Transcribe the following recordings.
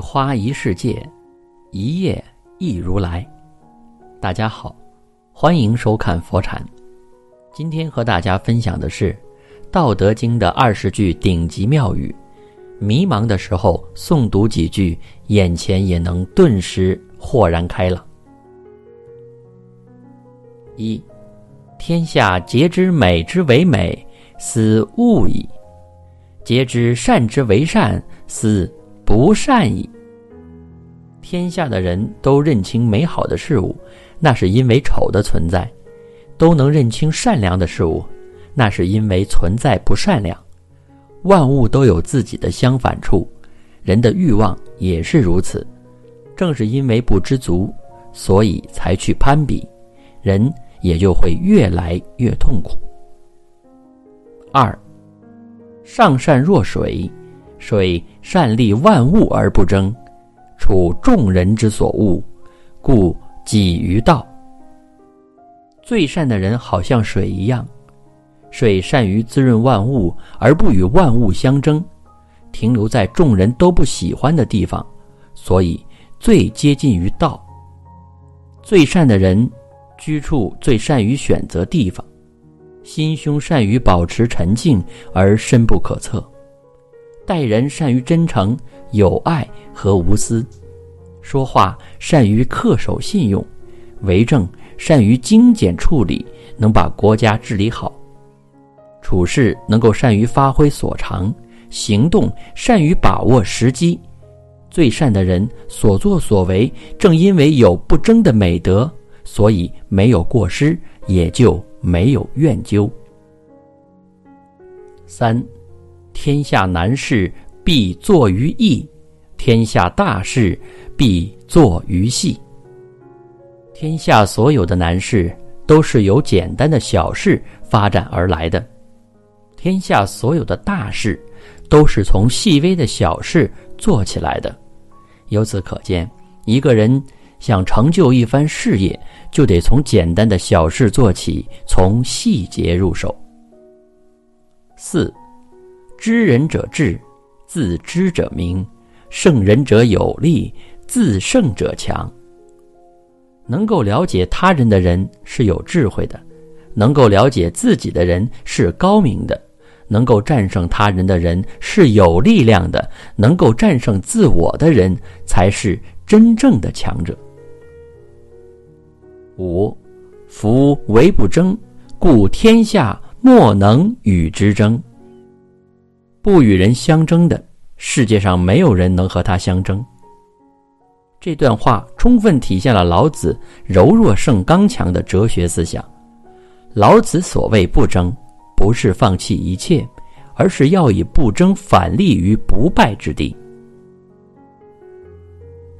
花一世界，一叶一如来。大家好，欢迎收看佛禅。今天和大家分享的是《道德经》的二十句顶级妙语。迷茫的时候诵读几句，眼前也能顿时豁然开朗。一，天下皆知美之为美，斯恶已；皆知善之为善，斯。不善意。天下的人都认清美好的事物，那是因为丑的存在；都能认清善良的事物，那是因为存在不善良。万物都有自己的相反处，人的欲望也是如此。正是因为不知足，所以才去攀比，人也就会越来越痛苦。二，上善若水。水善利万物而不争，处众人之所恶，故几于道。最善的人好像水一样，水善于滋润万物，而不与万物相争，停留在众人都不喜欢的地方，所以最接近于道。最善的人，居处最善于选择地方，心胸善于保持沉静而深不可测。待人善于真诚、友爱和无私，说话善于恪守信用，为政善于精简处理，能把国家治理好；处事能够善于发挥所长，行动善于把握时机。最善的人所作所为，正因为有不争的美德，所以没有过失，也就没有怨疚。三。天下难事必作于易，天下大事必作于细。天下所有的难事都是由简单的小事发展而来的，天下所有的大事都是从细微的小事做起来的。由此可见，一个人想成就一番事业，就得从简单的小事做起，从细节入手。四。知人者智，自知者明；胜人者有力，自胜者强。能够了解他人的人是有智慧的，能够了解自己的人是高明的，能够战胜他人的人是有力量的，能够战胜自我的人才是真正的强者。五，夫唯不争，故天下莫能与之争。不与人相争的世界上没有人能和他相争。这段话充分体现了老子“柔弱胜刚强”的哲学思想。老子所谓不争，不是放弃一切，而是要以不争反立于不败之地。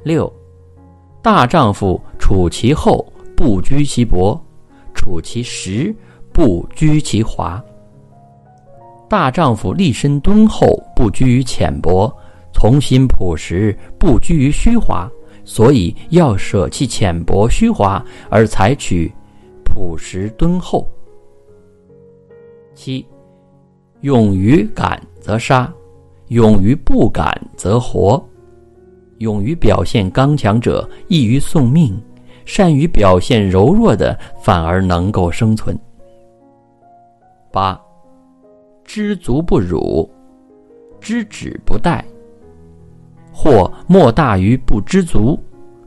六，大丈夫处其厚不居其薄，处其实不居其华。大丈夫立身敦厚，不拘于浅薄；从心朴实，不拘于虚华。所以要舍弃浅薄虚华，而采取朴实敦厚。七，勇于敢则杀，勇于不敢则活。勇于表现刚强者易于送命，善于表现柔弱的反而能够生存。八。知足不辱，知止不殆。或莫大于不知足，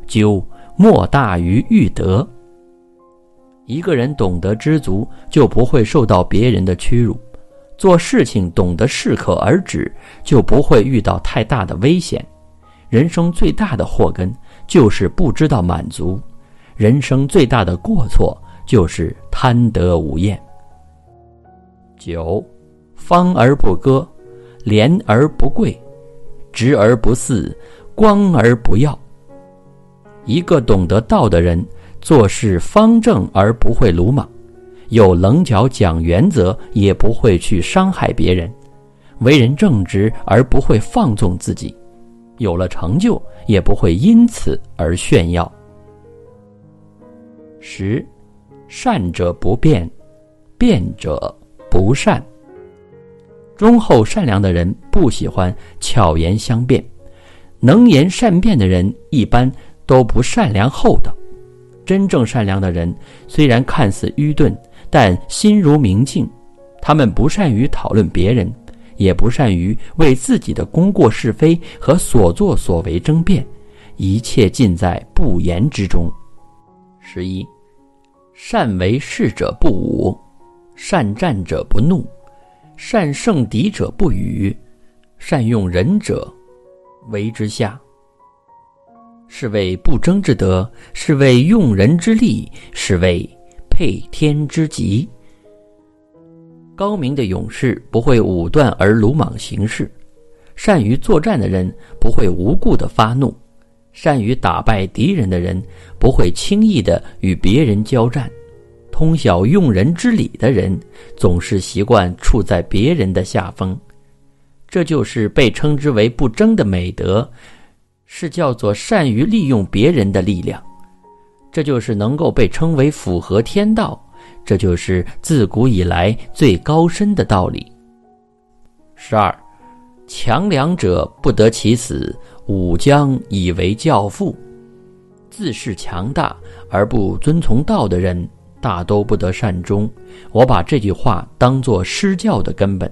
咎莫大于欲得。一个人懂得知足，就不会受到别人的屈辱；做事情懂得适可而止，就不会遇到太大的危险。人生最大的祸根就是不知道满足，人生最大的过错就是贪得无厌。九。方而不割，廉而不贵，直而不肆，光而不耀。一个懂得道的人，做事方正而不会鲁莽，有棱角讲原则，也不会去伤害别人，为人正直而不会放纵自己，有了成就也不会因此而炫耀。十，善者不变，变者不善。忠厚善良的人不喜欢巧言相辩，能言善辩的人一般都不善良厚道。真正善良的人，虽然看似愚钝，但心如明镜。他们不善于讨论别人，也不善于为自己的功过是非和所作所为争辩，一切尽在不言之中。十一，善为事者不武，善战者不怒，善胜敌者不与，善用人者为之下。是谓不争之德，是谓用人之力，是谓配天之极。高明的勇士不会武断而鲁莽行事，善于作战的人不会无故的发怒，善于打败敌人的人不会轻易的与别人交战，通晓用人之理的人总是习惯处在别人的下风，这就是被称之为不争的美德。是叫做善于利用别人的力量，这就是能够被称为符合天道，这就是自古以来最高深的道理。十二，强梁者不得其死，武将以为教父。自恃强大而不遵从道的人，大都不得善终。我把这句话当作施教的根本。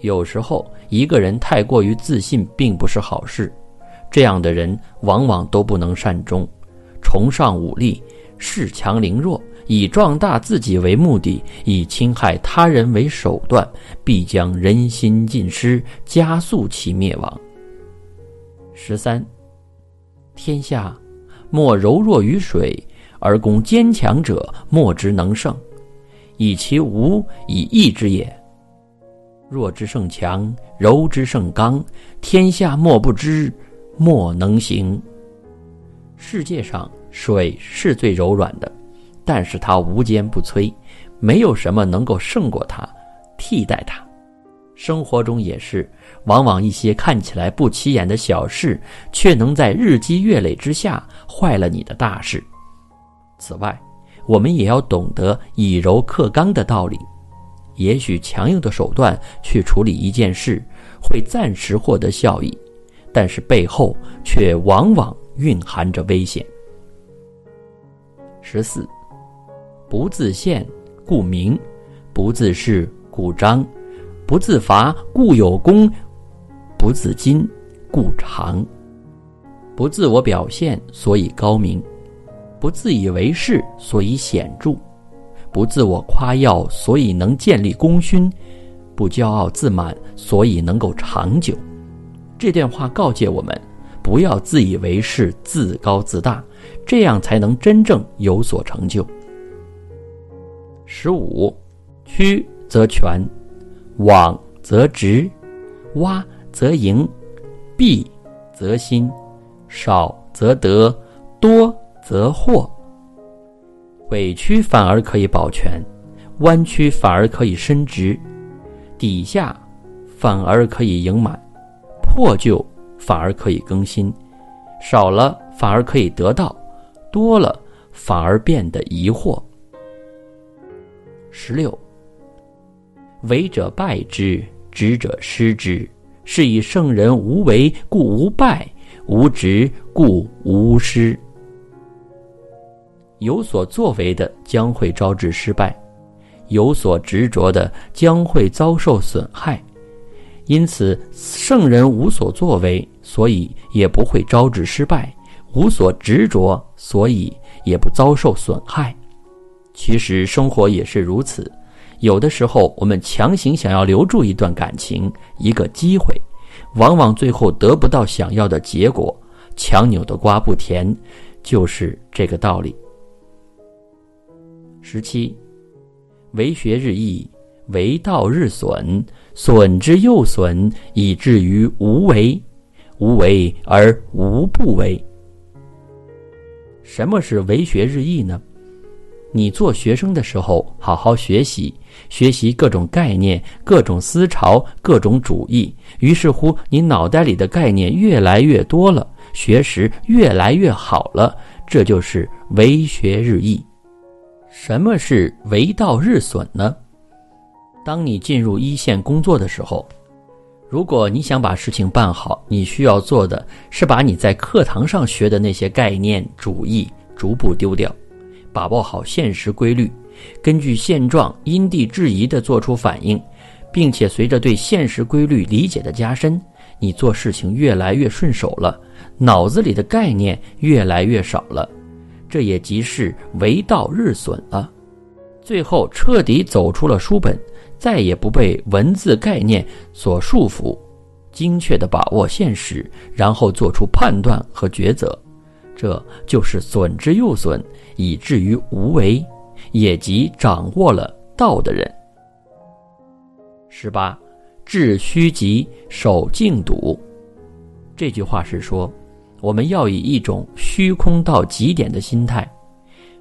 有时候，一个人太过于自信，并不是好事。这样的人往往都不能善终，崇尚武力，恃强凌弱，以壮大自己为目的，以侵害他人为手段，必将人心尽失，加速其灭亡。十三，天下莫柔弱于水，而攻坚强者莫之能胜，以其无以易之也。弱之胜强，柔之胜刚，天下莫不知。莫能行。世界上水是最柔软的，但是它无坚不摧，没有什么能够胜过它，替代它。生活中也是，往往一些看起来不起眼的小事，却能在日积月累之下坏了你的大事。此外，我们也要懂得以柔克刚的道理。也许强硬的手段去处理一件事，会暂时获得效益。但是背后却往往蕴含着危险。十四，不自见故明，不自是故彰，不自伐故有功，不自矜故长。不自我表现，所以高明；不自以为是，所以显著；不自我夸耀，所以能建立功勋；不骄傲自满，所以能够长久。这段话告诫我们，不要自以为是、自高自大，这样才能真正有所成就。十五，曲则全，枉则直，洼则盈，敝则新，少则得，多则祸。委屈反而可以保全，弯曲反而可以伸直，底下反而可以盈满。破旧反而可以更新，少了反而可以得到，多了反而变得疑惑。十六，为者败之，执者失之。是以圣人无为，故无败；无执，故无失。有所作为的将会招致失败，有所执着的将会遭受损害。因此，圣人无所作为，所以也不会招致失败；无所执着，所以也不遭受损害。其实，生活也是如此。有的时候，我们强行想要留住一段感情、一个机会，往往最后得不到想要的结果。强扭的瓜不甜，就是这个道理。十七，为学日益，为道日损。损之又损，以至于无为。无为而无不为。什么是为学日益呢？你做学生的时候，好好学习，学习各种概念、各种思潮、各种主义。于是乎，你脑袋里的概念越来越多了，学识越来越好了。这就是为学日益。什么是为道日损呢？当你进入一线工作的时候，如果你想把事情办好，你需要做的是把你在课堂上学的那些概念、主义逐步丢掉，把握好现实规律，根据现状因地制宜地做出反应，并且随着对现实规律理解的加深，你做事情越来越顺手了，脑子里的概念越来越少了，这也即是为道日损了。最后彻底走出了书本。再也不被文字概念所束缚，精确地把握现实，然后做出判断和抉择，这就是损之又损，以至于无为，也即掌握了道的人。十八，致虚极，守静笃。这句话是说，我们要以一种虚空到极点的心态，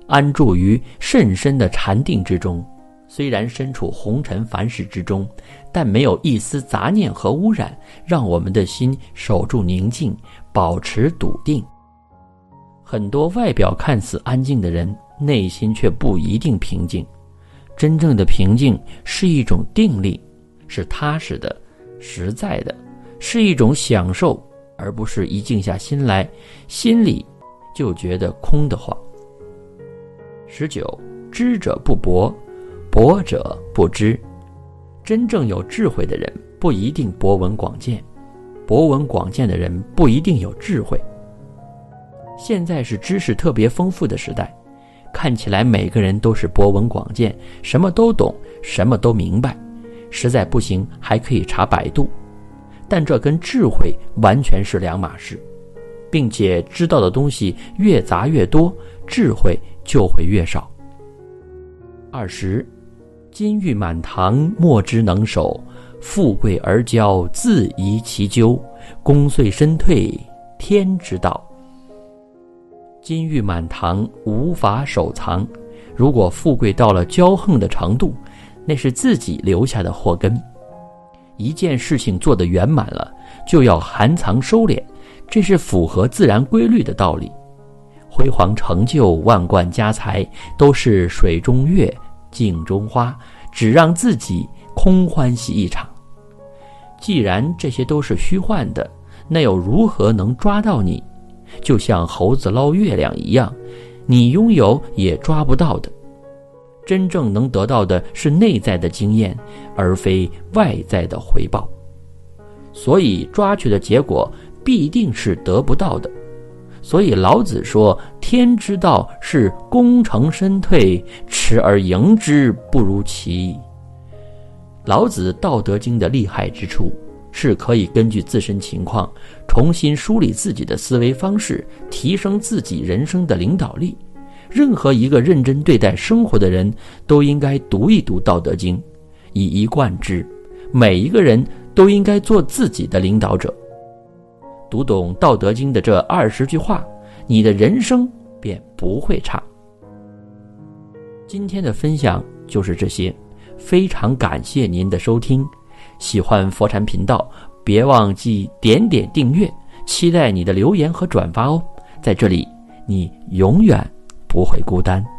安住于甚深的禅定之中。虽然身处红尘凡世之中，但没有一丝杂念和污染，让我们的心守住宁静，保持笃定。很多外表看似安静的人，内心却不一定平静。真正的平静是一种定力，是踏实的、实在的，是一种享受，而不是一静下心来，心里就觉得空得慌。十九，知者不博。博者不知，真正有智慧的人不一定博闻广见，博闻广见的人不一定有智慧。现在是知识特别丰富的时代，看起来每个人都是博闻广见，什么都懂，什么都明白。实在不行还可以查百度，但这跟智慧完全是两码事，并且知道的东西越杂越多，智慧就会越少。二十。金玉满堂，莫之能守；富贵而骄，自遗其咎。功遂身退，天之道。金玉满堂，无法守藏。如果富贵到了骄横的程度，那是自己留下的祸根。一件事情做得圆满了，就要含藏收敛，这是符合自然规律的道理。辉煌成就、万贯家财，都是水中月。镜中花，只让自己空欢喜一场。既然这些都是虚幻的，那又如何能抓到你？就像猴子捞月亮一样，你拥有也抓不到的。真正能得到的是内在的经验，而非外在的回报。所以抓取的结果必定是得不到的。所以老子说：“天之道是功成身退，持而盈之，不如其已。”老子《道德经》的厉害之处，是可以根据自身情况重新梳理自己的思维方式，提升自己人生的领导力。任何一个认真对待生活的人，都应该读一读《道德经》，以一贯之。每一个人都应该做自己的领导者。读懂《道德经》的这二十句话，你的人生便不会差。今天的分享就是这些，非常感谢您的收听。喜欢佛禅频道，别忘记点点订阅，期待你的留言和转发哦。在这里，你永远不会孤单。